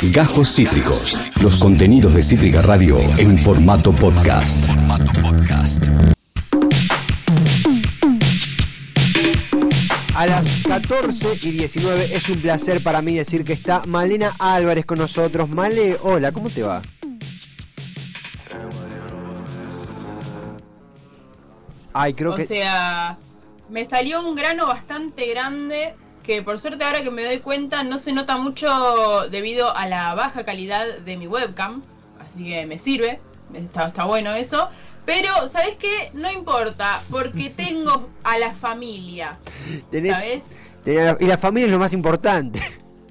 Gajos Cítricos. Los contenidos de Cítrica Radio en formato podcast. A las 14 y 19 es un placer para mí decir que está Malena Álvarez con nosotros. Male, hola, ¿cómo te va? Ay, creo o que... sea, me salió un grano bastante grande que por suerte ahora que me doy cuenta no se nota mucho debido a la baja calidad de mi webcam. Así que me sirve, está, está bueno eso. Pero, ¿sabes qué? No importa, porque tengo a la familia. Tenés- ¿Sabes? tenés- y la familia es lo más importante.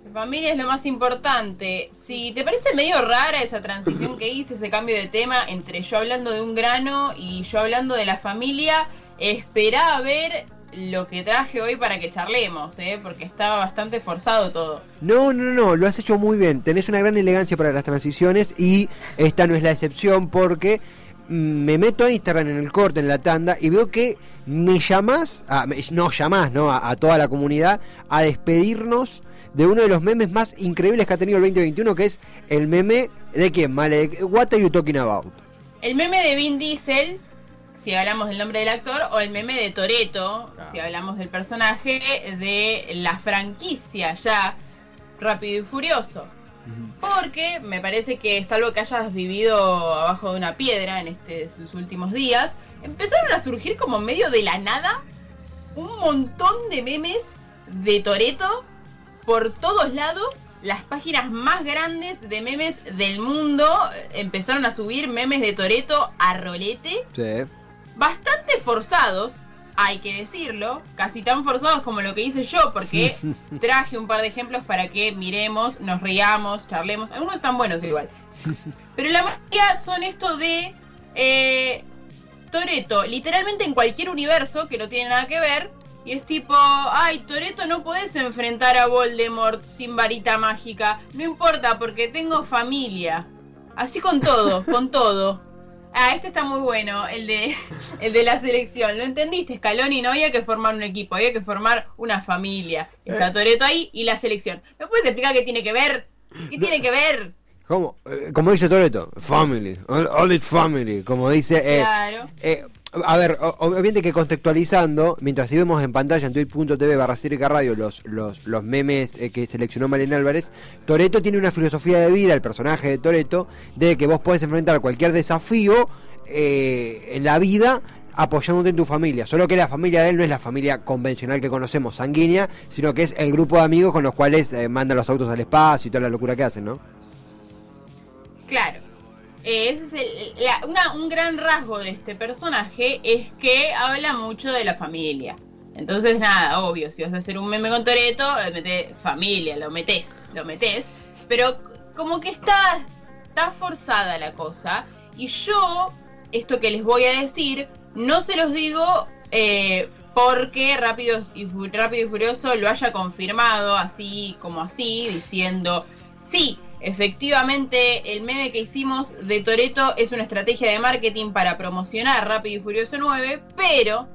La familia es lo más importante. Si te parece medio rara esa transición que hice, ese cambio de tema entre yo hablando de un grano y yo hablando de la familia, esperá a ver lo que traje hoy para que charlemos, ¿eh? porque estaba bastante forzado todo. No, no, no, lo has hecho muy bien. Tenés una gran elegancia para las transiciones y esta no es la excepción porque mm, me meto a Instagram en el corte, en la tanda, y veo que me llamás, me- no llamás, ¿no? A, a toda la comunidad a despedirnos de uno de los memes más increíbles que ha tenido el 2021, que es el meme de quién, Male, What are you talking about? El meme de Vin Diesel, si hablamos del nombre del actor, o el meme de Toreto, si hablamos del personaje de la franquicia ya Rápido y Furioso. Porque me parece que, salvo que hayas vivido abajo de una piedra en este, sus últimos días, empezaron a surgir como medio de la nada un montón de memes de Toreto por todos lados. Las páginas más grandes de memes del mundo eh, empezaron a subir memes de Toreto a rolete Sí. Bastante forzados, hay que decirlo, casi tan forzados como lo que hice yo, porque traje un par de ejemplos para que miremos, nos riamos, charlemos. Algunos están buenos igual. Pero la mayoría son esto de eh, Toreto, literalmente en cualquier universo que no tiene nada que ver. Y es tipo, ay, Toreto, no puedes enfrentar a Voldemort sin varita mágica. No importa, porque tengo familia. Así con todo, con todo. Ah, este está muy bueno, el de, el de la selección. Lo entendiste, Scaloni, no había que formar un equipo, había que formar una familia. Está Toreto ahí y la selección. ¿Me puedes explicar qué tiene que ver? ¿Qué tiene que ver? ¿Cómo? Eh, como dice Toreto, family, all, all is family, como dice... eh, Claro. eh, a ver, obviamente que contextualizando, mientras si vemos en pantalla en twitch.tv barra Radio los, los, los memes eh, que seleccionó Malena Álvarez, Toreto tiene una filosofía de vida, el personaje de Toreto, de que vos podés enfrentar cualquier desafío eh, en la vida apoyándote en tu familia. Solo que la familia de él no es la familia convencional que conocemos, sanguínea, sino que es el grupo de amigos con los cuales eh, mandan los autos al espacio y toda la locura que hacen, ¿no? Claro. Eh, ese es un gran rasgo de este personaje es que habla mucho de la familia. Entonces, nada, obvio, si vas a hacer un meme con Toreto, mete familia, lo metes, lo metes. Pero como que está, está forzada la cosa. Y yo, esto que les voy a decir, no se los digo eh, porque y, Rápido y Furioso lo haya confirmado así como así, diciendo, sí, efectivamente el meme que hicimos de Toreto es una estrategia de marketing para promocionar Rápido y Furioso 9, pero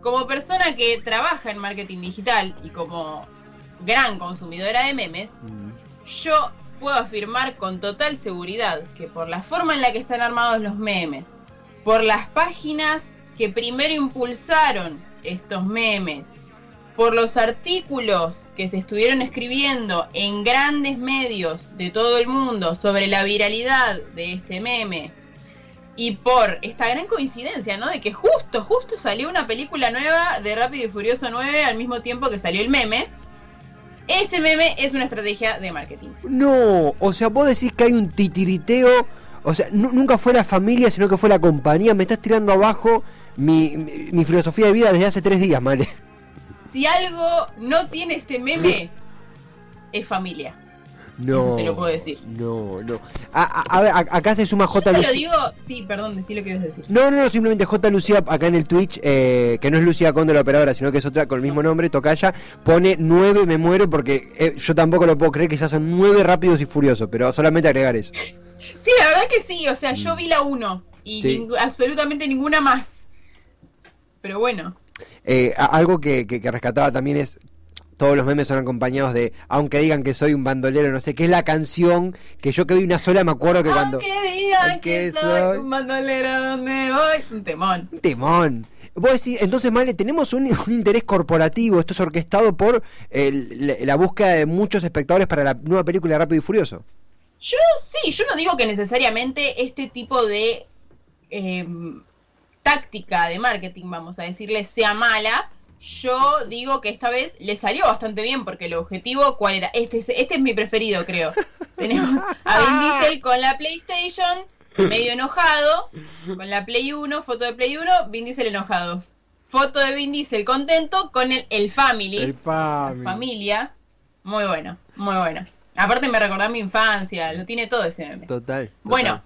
como persona que trabaja en marketing digital y como gran consumidora de memes, yo puedo afirmar con total seguridad que por la forma en la que están armados los memes, por las páginas que primero impulsaron estos memes, por los artículos que se estuvieron escribiendo en grandes medios de todo el mundo sobre la viralidad de este meme, y por esta gran coincidencia, ¿no? De que justo, justo salió una película nueva de Rápido y Furioso 9 al mismo tiempo que salió el meme. Este meme es una estrategia de marketing. No, o sea, vos decís que hay un titiriteo, o sea, nu- nunca fue la familia, sino que fue la compañía. Me estás tirando abajo mi, mi, mi filosofía de vida desde hace tres días, Male. Si algo no tiene este meme, es familia. No, Eso te lo puedo decir. No, no. A, a- a ver, acá se suma Yo J. te lo digo, sí, perdón, decí lo que ibas a decir. No, no, no, simplemente J. Lucía acá en el Twitch, eh, que no es Lucía Conde la operadora, sino que es otra con el mismo nombre, Tocaya, pone nueve, me muero porque eh, yo tampoco lo puedo creer que ya son nueve rápidos y furiosos, pero solamente agregar eso. Sí, la verdad que sí, o sea, yo vi la 1 y Sí. absolutamente ninguna más. Pero bueno, Eh, algo que, que- que rescataba también es todos los memes son acompañados de aunque digan que soy un bandolero, no sé, que es la canción que yo que vi una sola me acuerdo que cuando Aunque digan que, soy un bandolero donde voy, un temón. un temón. Vos decís, entonces, Male, tenemos un, un interés corporativo, esto es orquestado por el- la, la búsqueda de muchos espectadores para la nueva película Rápido y Furioso. Yo sí, yo no digo que necesariamente este tipo de eh, táctica de marketing, vamos a decirle, sea mala. Yo digo que esta vez le salió bastante bien porque el objetivo, ¿cuál era? Este es, este es mi preferido, creo. Tenemos a Vin Diesel con la PlayStation, medio enojado, con la Play 1, foto de Play 1, Vin Diesel enojado. Foto de Vin Diesel contento con el, el Family. familia. Muy bueno, muy bueno. Aparte me recordó a mi infancia, lo tiene todo ese meme. Total. total. Bueno,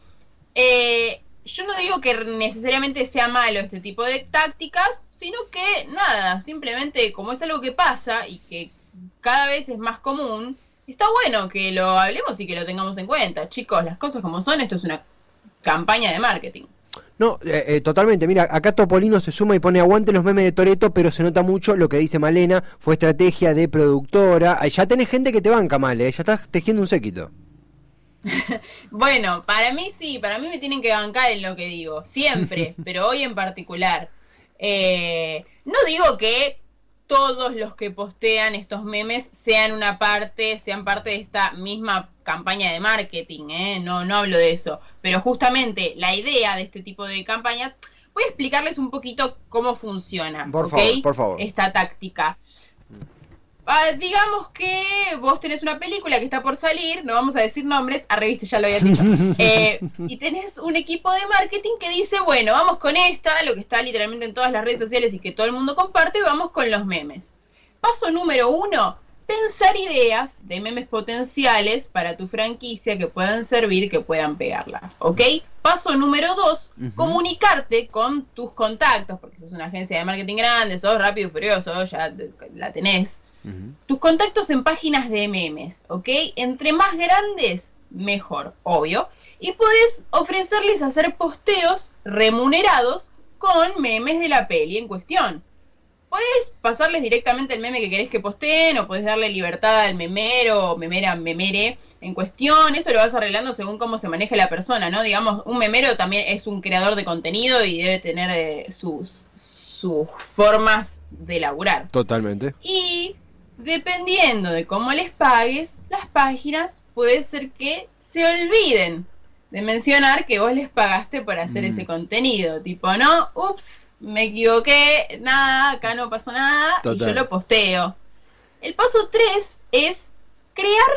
eh, yo no digo que necesariamente sea malo este tipo de tácticas, sino que nada, simplemente como es algo que pasa y que cada vez es más común, está bueno que lo hablemos y que lo tengamos en cuenta. Chicos, las cosas como son, esto es una campaña de marketing. No, eh, eh, totalmente. Mira, acá Topolino se suma y pone aguante los memes de Toreto, pero se nota mucho lo que dice Malena. Fue estrategia de productora. Ya tenés gente que te banca, Male. Ya estás tejiendo un séquito. Bueno, para mí sí, para mí me tienen que bancar en lo que digo, siempre, pero hoy en particular. Eh, no digo que todos los que postean estos memes sean una parte, sean parte de esta misma campaña de marketing, ¿eh? no, no hablo de eso, pero justamente la idea de este tipo de campañas, voy a explicarles un poquito cómo funciona, Por ¿ok? favor, por favor. Esta táctica. Ah, digamos que vos tenés una película que está por salir, no vamos a decir nombres, a revista ya lo había dicho, eh, y tenés un equipo de marketing que dice, bueno, vamos con esta, lo que está literalmente en todas las redes sociales y que todo el mundo comparte, vamos con los memes. Paso número uno, pensar ideas de memes potenciales para tu franquicia que puedan servir, que puedan pegarla, ¿ok? Paso número dos, comunicarte con tus contactos, porque sos una agencia de marketing grande, sos rápido y furioso, ya la tenés tus contactos en páginas de memes, ¿ok? Entre más grandes, mejor, obvio. Y puedes ofrecerles hacer posteos remunerados con memes de la peli en cuestión. Puedes pasarles directamente el meme que querés que posteen o puedes darle libertad al memero memera, memere en cuestión. Eso lo vas arreglando según cómo se maneja la persona, ¿no? Digamos, un memero también es un creador de contenido y debe tener eh, sus, sus formas de laburar. Totalmente. Y dependiendo de cómo les pagues, las páginas puede ser que se olviden de mencionar que vos les pagaste por hacer Mm. ese contenido. Tipo, no, ups, me equivoqué, nada, acá no pasó nada y yo lo posteo. El paso 3 es crear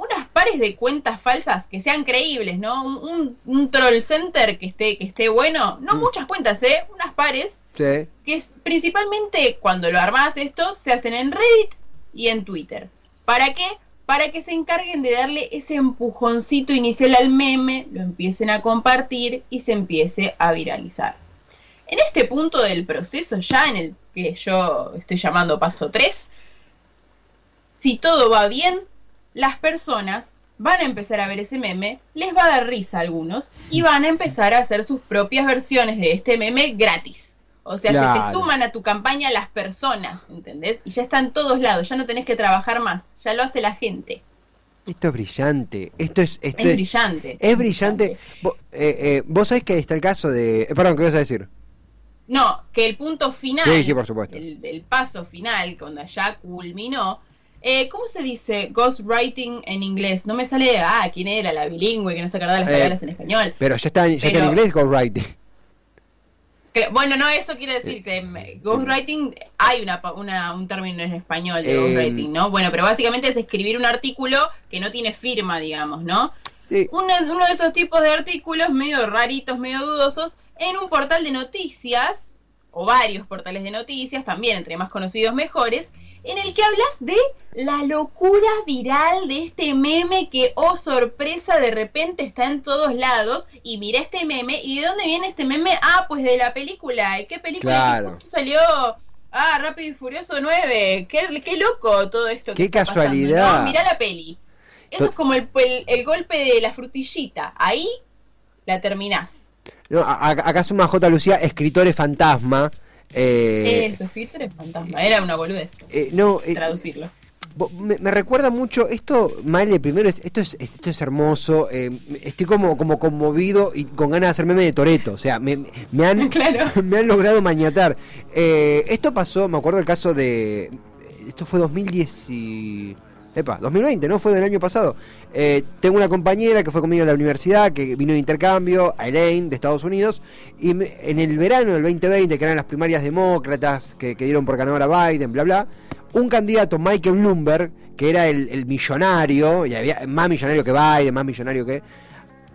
unas pares de cuentas falsas que sean creíbles, ¿no? Un, troll center que esté, que esté bueno. No Mm. muchas cuentas, ¿eh? Unas pares Sí. que es principalmente cuando lo armás esto, se hacen en Reddit y en Twitter. ¿Para qué? Para que se encarguen de darle ese empujoncito inicial al meme, lo empiecen a compartir y se empiece a viralizar. En este punto del proceso, ya en el que yo estoy llamando paso 3, si todo va bien, las personas van a empezar a ver ese meme, les va a dar risa a algunos y van a empezar a hacer sus propias versiones de este meme gratis. O sea, se te suman a tu campaña las personas, ¿entendés? Y ya está en todos lados, ya no tenés que trabajar más, ya lo hace la gente. Esto es brillante. Esto es. Esto Es es, brillante. es brillante. Vo- eh, eh, Vos sabés que está el caso de. eh, perdón, ¿qué vas a decir? No, que el punto final, Sí, sí, por supuesto. El, el paso final, cuando ya culminó, eh, ¿cómo se dice ghostwriting en inglés? No me sale, ah, quién era la bilingüe que no se acordaba las Eh, palabras en español. Pero ya está, ya está en inglés ghostwriting. Que- bueno, no, eso quiere decir que mm, ghostwriting, hay una, una- un término en español de Eh, ghostwriting, ¿no? Bueno, pero básicamente es escribir un artículo que no tiene firma, digamos, ¿no? Sí. uno, uno de esos tipos de artículos medio raritos, medio dudosos, en un portal de noticias, o varios portales de noticias, también entre más conocidos mejores, en el que hablas de la locura viral de este meme que, oh sorpresa, de repente está en todos lados, y mira este meme, ¿y de dónde viene este meme? Ah, pues de la película, ¿y qué película? Claro. Que salió... Ah, Rápido y Furioso 9, qué, qué loco todo esto. que Qué pasando, casualidad. ¿no? Mirá la peli. Eso To- es como el, el- el golpe de la frutillita. Ahí la terminás. No, acá suma J. Lucía, escritores fantasma. Eh, Eso, es fantasma, era una boludez. Eh, no, eh, traducirlo. Me, recuerda mucho esto, Male, primero, esto es, esto es hermoso, eh, estoy como, como conmovido y con ganas de hacer meme de Toreto, o sea, me, me han, me han logrado mañatar. esto pasó, me acuerdo el caso de, esto fue 2010 y... Epa, 2020, ¿no? Fue del año pasado. Eh, tengo una compañera que fue conmigo a la universidad, que vino de intercambio, Elaine, de Estados Unidos, y en el verano del 2020, que eran las primarias demócratas, que, dieron por ganador a Biden, bla, bla, un candidato, Michael Bloomberg, que era el, millonario, y había más millonario que Biden, más millonario que...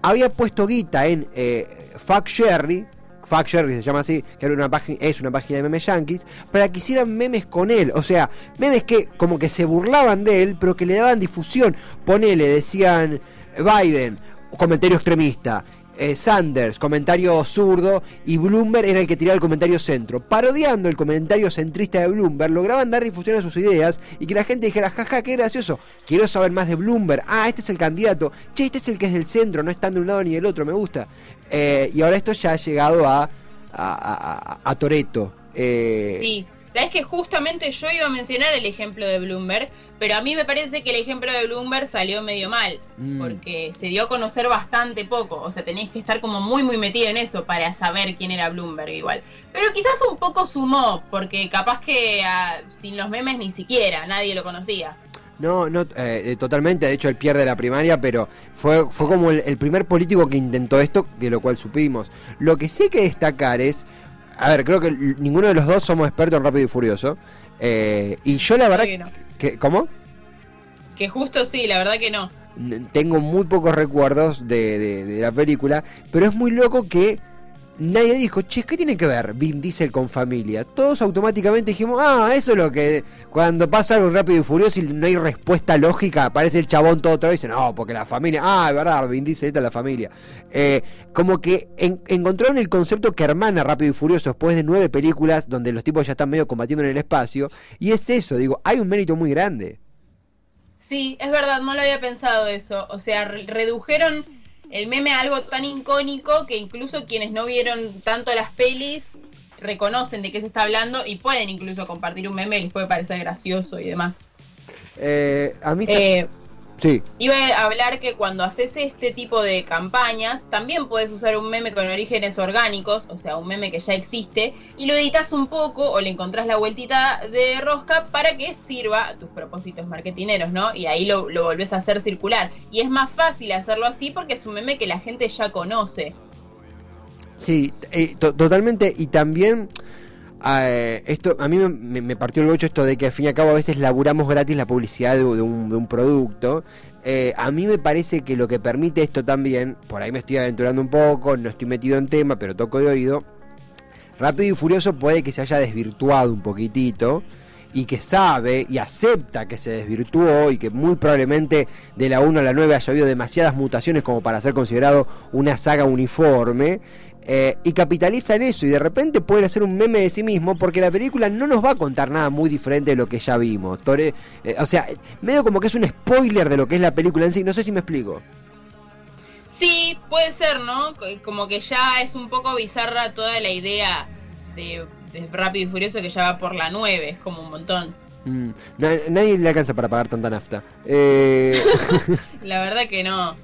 Había puesto guita en eh, Fuck Sherry, Facture, que se llama así, que era una página, es una página de memes yankees, para que hicieran memes con él. O sea, memes que como que se burlaban de él, pero que le daban difusión. Ponele, decían Biden, comentario extremista. Eh, Sanders, comentario zurdo, y Bloomberg era el que tiraba el comentario centro. Parodiando el comentario centrista de Bloomberg, lograban dar difusión a sus ideas y que la gente dijera, jaja, qué gracioso, quiero saber más de Bloomberg, ah, este es el candidato, che, este es el que es del centro, no está de un lado ni del otro, me gusta. Eh, y ahora esto ya ha llegado a, a, a, Toreto. Eh, sí, sabes que justamente yo iba a mencionar el ejemplo de Bloomberg, pero a mí me parece que el ejemplo de Bloomberg salió medio mal, mm. porque se dio a conocer bastante poco, o sea, tenéis que estar como muy muy metido en eso para saber quién era Bloomberg igual. Pero quizás un poco sumó, porque capaz que ah, sin los memes ni siquiera nadie lo conocía. No, no, eh, totalmente. De hecho, él pierde la primaria, pero fue, fue como el, primer político que intentó esto, de lo cual supimos. Lo que sí hay que destacar es. A ver, creo que ninguno de los dos somos expertos en Rápido y Furioso. Eh, y yo la verdad. Que ¿Cómo? Que justo sí, la verdad que no. Tengo muy pocos recuerdos de la película, pero es muy loco que nadie dijo, che, ¿qué tiene que ver Vin Diesel con familia? Todos automáticamente dijimos, ah, eso es lo que cuando pasa algo rápido y furioso y no hay respuesta lógica, aparece el chabón todo otra vez y dice, no, porque la familia, ah, es verdad, Vin Diesel está la familia. Eh, como que encontraron el concepto que hermana Rápido y Furioso después de nueve películas donde los tipos ya están medio combatiendo en el espacio, y es eso, digo, hay un mérito muy grande. Sí, es verdad, no lo había pensado eso. O sea, redujeron el meme algo tan icónico que incluso quienes no vieron tanto las pelis reconocen de qué se está hablando y pueden incluso compartir un meme, les puede parecer gracioso y demás. Eh, a mí eh, Sí. Iba a hablar que cuando haces este tipo de campañas, también puedes usar un meme con orígenes orgánicos, o sea, un meme que ya existe, y lo editas un poco o le encontrás la vueltita de rosca para que sirva a tus propósitos marketineros, ¿no? Y ahí lo, lo volvés a hacer circular. Y es más fácil hacerlo así porque es un meme que la gente ya conoce. Sí, eh, totalmente. Y también eh, esto a mí me, partió el bocho esto de que al fin y al cabo a veces laburamos gratis la publicidad de, un, producto. Eh, a mí me parece que lo que permite esto también, por ahí me estoy aventurando un poco, no estoy metido en tema, pero toco de oído. Rápido y Furioso puede que se haya desvirtuado un poquitito y que sabe y acepta que se desvirtuó y que muy probablemente de la 1 a la 9 haya habido demasiadas mutaciones como para ser considerado una saga uniforme. Eh, y capitaliza en eso y de repente pueden hacer un meme de sí mismo porque la película no nos va a contar nada muy diferente de lo que ya vimos. Tore, eh, o sea, medio como que es un spoiler de lo que es la película en sí, no sé si me explico. Sí, puede ser, ¿no? Como que ya es un poco bizarra toda la idea de, de Rápido y Furioso que ya va por la 9, es como un montón. Mm, nadie le alcanza para pagar tanta nafta. Eh... La verdad que no.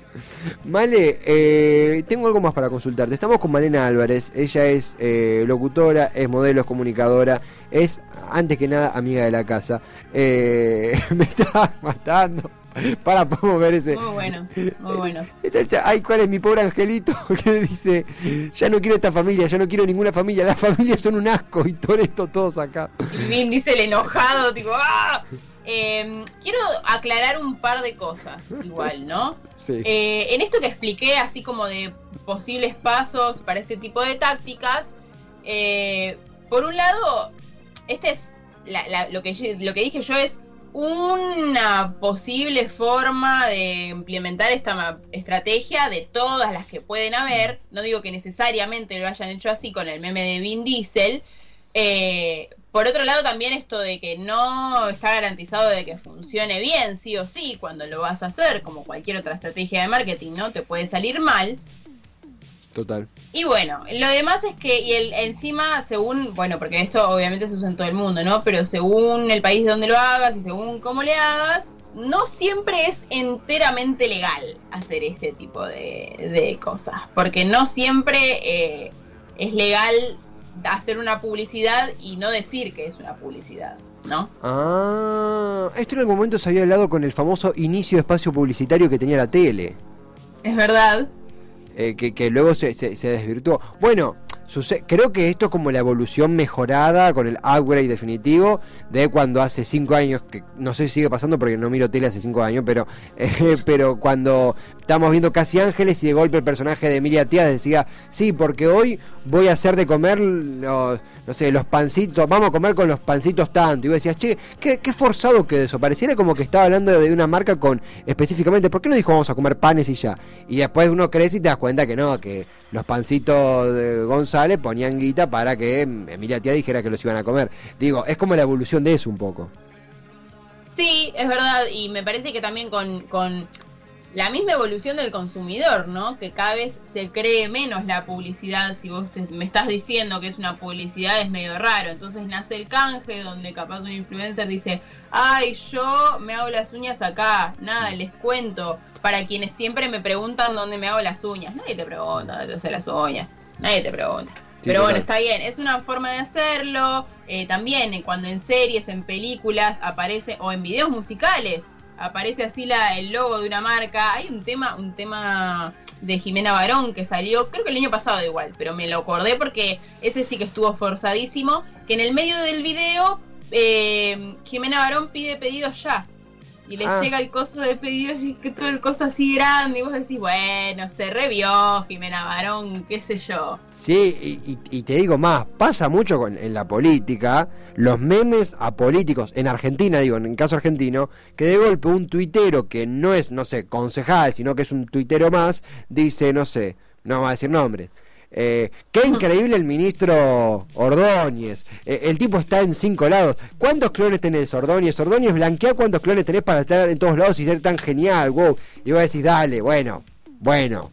Vale, eh, tengo algo más para consultarte. Estamos con Malena Álvarez. Ella es eh, locutora, es modelo, es comunicadora, es antes que nada amiga de la casa. Eh, me está matando. Para, podemos ver ese. Muy buenos, muy buenos. Ay, ¿cuál es mi pobre angelito? Que dice: Ya no quiero esta familia, ya no quiero ninguna familia. Las familias son un asco y todo esto, todos acá. Y Vin dice el enojado, tipo, ¡ah! Em, quiero aclarar un par de cosas, igual, ¿no? Sí. Eh, en esto que expliqué, así como de posibles pasos para este tipo de tácticas, eh, por un lado, este es lo, que, lo que dije yo es una posible forma de implementar esta estrategia de todas las que pueden haber. No digo que necesariamente lo hayan hecho así con el meme de Vin Diesel. Eh, por otro lado, también esto de que no está garantizado de que funcione bien, sí o sí, cuando lo vas a hacer, como cualquier otra estrategia de marketing, ¿no? Te puede salir mal. Total. Y bueno, lo demás es que, y el, encima, según, bueno, porque esto obviamente se usa en todo el mundo, ¿no? Pero según el país donde lo hagas y según cómo le hagas, no siempre es enteramente legal hacer este tipo de, cosas. Porque no siempre eh, es legal hacer una publicidad y no decir que es una publicidad. ¿No? Ah, esto en algún momento se había hablado con el famoso inicio de espacio publicitario que tenía la tele. Es verdad. Eh, que, luego se, desvirtuó. Bueno, creo que esto es como la evolución mejorada con el upgrade definitivo de cuando hace cinco años, que no sé si sigue pasando porque no miro tele hace cinco años, pero, eh, pero cuando estamos viendo Casi Ángeles y de golpe el personaje de Emilia Tías decía, sí, porque hoy voy a hacer de comer los, no sé, los pancitos, vamos a comer con los pancitos tanto. Y vos decías, che, qué, forzado que eso. Pareciera como que estaba hablando de una marca con específicamente, ¿por qué no dijo vamos a comer panes y ya? Y después uno crece y te das cuenta que no, que los pancitos de González ponían guita para que Emilia Tía dijera que los iban a comer. Digo, es como la evolución de eso un poco. Sí, es verdad, y me parece que también con, con la misma evolución del consumidor, ¿no? Que cada vez se cree menos la publicidad. Si vos me estás diciendo que es una publicidad, es medio raro. Entonces nace el canje, donde capaz un influencer dice: Ay, yo me hago las uñas acá. Nada, les cuento. Para quienes siempre me preguntan dónde me hago las uñas. Nadie te pregunta dónde te haces las uñas. Nadie te pregunta. Pero bueno, está bien, es una forma de hacerlo. Eh, también eh, cuando en series, en películas aparece, o en videos musicales, aparece así la, el logo de una marca. Hay un tema, un tema de Jimena Barón que salió, creo que el año pasado igual, pero me lo acordé porque ese sí que estuvo forzadísimo, que en el medio del video eh, Jimena Barón pide pedido ya. Y le ah. llega el coso de pedidos y que todo el coso así grande y vos decís, bueno, se revió Jimena Barón, qué sé yo. Sí, y, te digo más, pasa mucho en la política, los memes a políticos, en Argentina, digo, en el caso argentino, que de golpe un tuitero que no es, no sé, concejal, sino que es un tuitero más, dice, no sé, no vamos a decir nombres. Eh, qué increíble el ministro Ordóñez. Eh, el tipo está en cinco lados. ¿Cuántos clones tenés, Ordóñez? Ordóñez, blanquea cuántos clones tenés para estar en todos lados y ser tan genial. Wow. Y vos decís, dale, bueno, bueno,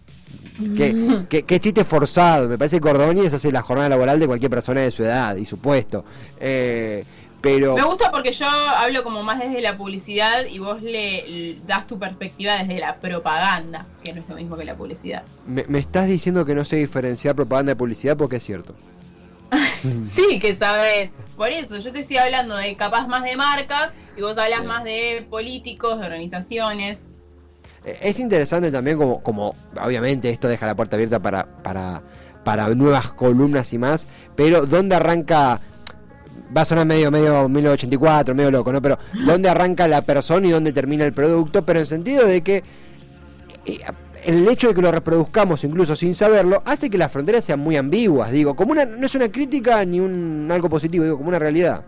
Qué, qué, chiste forzado. Me parece que Ordóñez hace la jornada laboral de cualquier persona de su edad y su puesto. Eh, pero... Me gusta porque yo hablo como más desde la publicidad y vos le das tu perspectiva desde la propaganda, que no es lo mismo que la publicidad. Me, me estás diciendo que no sé diferenciar propaganda de publicidad porque es cierto. sí, que sabes. Por eso, yo te estoy hablando de capaz más de marcas y vos hablas más de políticos, de organizaciones. Es interesante también como, como obviamente esto deja la puerta abierta para, para, para nuevas columnas y más, pero ¿dónde arranca? Va a sonar medio, medio 1984, medio loco, ¿no? Pero ¿dónde arranca la persona y dónde termina el producto? Pero en el sentido de que eh, el hecho de que lo reproduzcamos incluso sin saberlo hace que las fronteras sean muy ambiguas, digo, como una, no es una crítica ni un algo positivo, digo, como una realidad.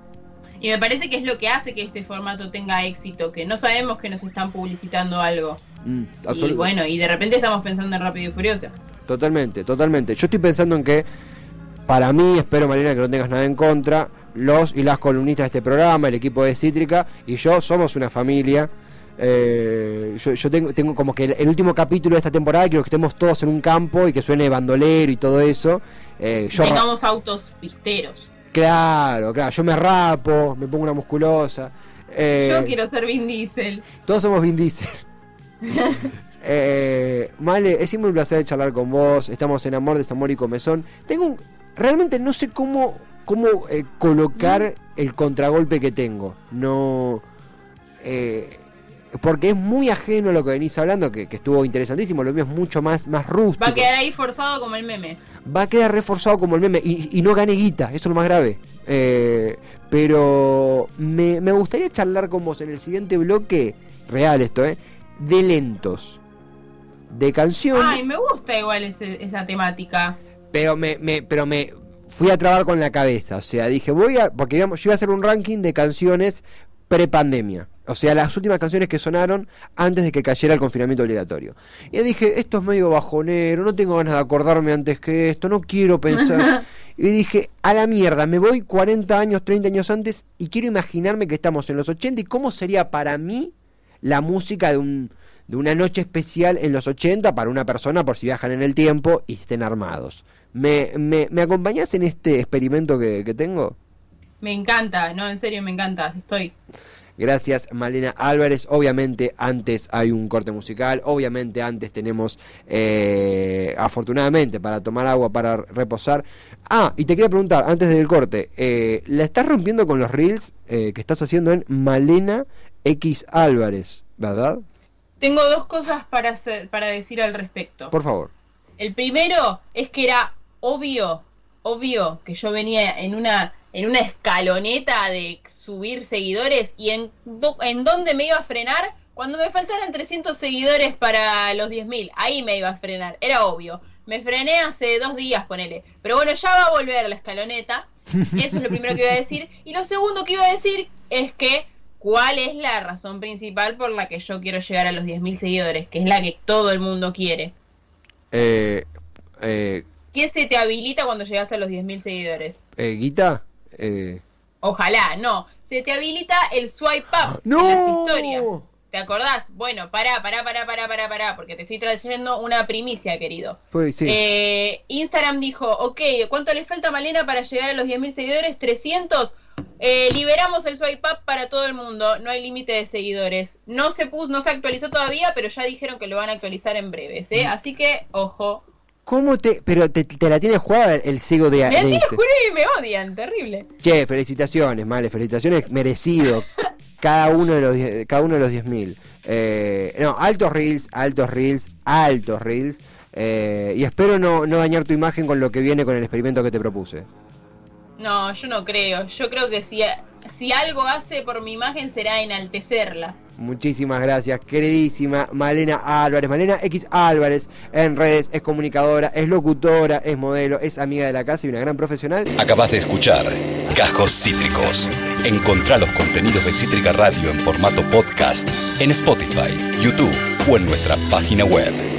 Y me parece que es lo que hace que este formato tenga éxito, que no sabemos que nos están publicitando algo. Mm, y bueno, y de repente estamos pensando en Rápido y Furioso. Totalmente, totalmente. Yo estoy pensando en que, para mí, espero Marina que no tengas nada en contra, los y las columnistas de este programa, el equipo de Cítrica y yo somos una familia. Eh, yo, tengo, tengo como que el, último capítulo de esta temporada quiero que estemos todos en un campo y que suene bandolero y todo eso. Eh, yo Tengamos autos pisteros. Claro, claro, yo me rapo, me pongo una musculosa. Eh, yo quiero ser Vin Diesel. Todos somos Vin Diesel. eh, Male, es siempre un placer charlar con vos. Estamos en Amor, Desamor y Comezón. Tengo un, Realmente no sé cómo, cómo eh, colocar el contragolpe que tengo. No. Eh, porque es muy ajeno a lo que venís hablando, que, estuvo interesantísimo. Lo mío es mucho más, más rústico. Va a quedar ahí forzado como el meme va a quedar reforzado como el meme y, no gane guita, eso es lo más grave. Eh, pero me, gustaría charlar con vos en el siguiente bloque, real esto, ¿eh? De lentos, de canciones. Ay, me gusta igual esa temática. Pero me, me, pero me fui a trabar con la cabeza, o sea, dije, voy a, porque digamos, yo iba a hacer un ranking de canciones pre-pandemia. O sea, las últimas canciones que sonaron antes de que cayera el confinamiento obligatorio. Y dije, esto es medio bajonero, no tengo ganas de acordarme antes que esto, no quiero pensar. y dije, a la mierda, me voy 40 años, 30 años antes y quiero imaginarme que estamos en los 80 y cómo sería para mí la música de un de una noche especial en los 80 para una persona por si viajan en el tiempo y estén armados. ¿Me, me, me acompañás en este experimento que, que tengo? Me encanta, no, en serio me encanta, estoy. Gracias, Malena Álvarez. Obviamente antes hay un corte musical, obviamente antes tenemos, eh, afortunadamente, para tomar agua, para reposar. Ah, y te quería preguntar, antes del corte, eh, ¿la estás rompiendo con los reels eh, que estás haciendo en Malena X Álvarez, verdad? Tengo dos cosas para, hacer- para decir al respecto. Por favor. El primero es que era obvio, obvio que yo venía en una en una escaloneta de subir seguidores y en, en dónde me iba a frenar cuando me faltaran 300 seguidores para los 10.000. Ahí me iba a frenar, era obvio. Me frené hace dos días, ponele. Pero bueno, ya va a volver la escaloneta. Eso es lo primero que iba a decir. Y lo segundo que iba a decir es que cuál es la razón principal por la que yo quiero llegar a los 10.000 seguidores, que es la que todo el mundo quiere. Eh, eh, ¿Qué se te habilita cuando llegas a los 10.000 seguidores? eh, Guita, eh, Ojalá, no. Se te habilita el swipe up ¡No! en las historias. ¿Te acordás? Bueno, pará, pará, pará, pará, pará, pará, porque te estoy trayendo una primicia, querido. pues sí. Eh, Instagram dijo, ok, ¿cuánto le falta a Malena para llegar a los 10.000 seguidores? 300. Eh, liberamos el swipe up para todo el mundo, no hay límite de seguidores. No se puso, no se actualizó todavía, pero ya dijeron que lo van a actualizar en breves, ¿eh? Así que, ojo. ¿Cómo te.? Pero te, te la tienes jugada el ciego de, Me de tiene juro y me odian, terrible. Che, felicitaciones, Male, felicitaciones, merecido. cada uno de los cada uno de los 10.000. Eh, no, altos reels, altos reels, altos reels. Eh, y espero no, no dañar tu imagen con lo que viene con el experimento que te propuse. No, yo no creo. Yo creo que si, si algo hace por mi imagen será enaltecerla. Muchísimas gracias, queridísima Malena Álvarez. Malena X Álvarez en redes, es comunicadora, es locutora, es modelo, es amiga de la casa y una gran profesional. Acabas de escuchar Cajos Cítricos. Encontrá los contenidos de Cítrica Radio en formato podcast en Spotify, YouTube o en nuestra página web.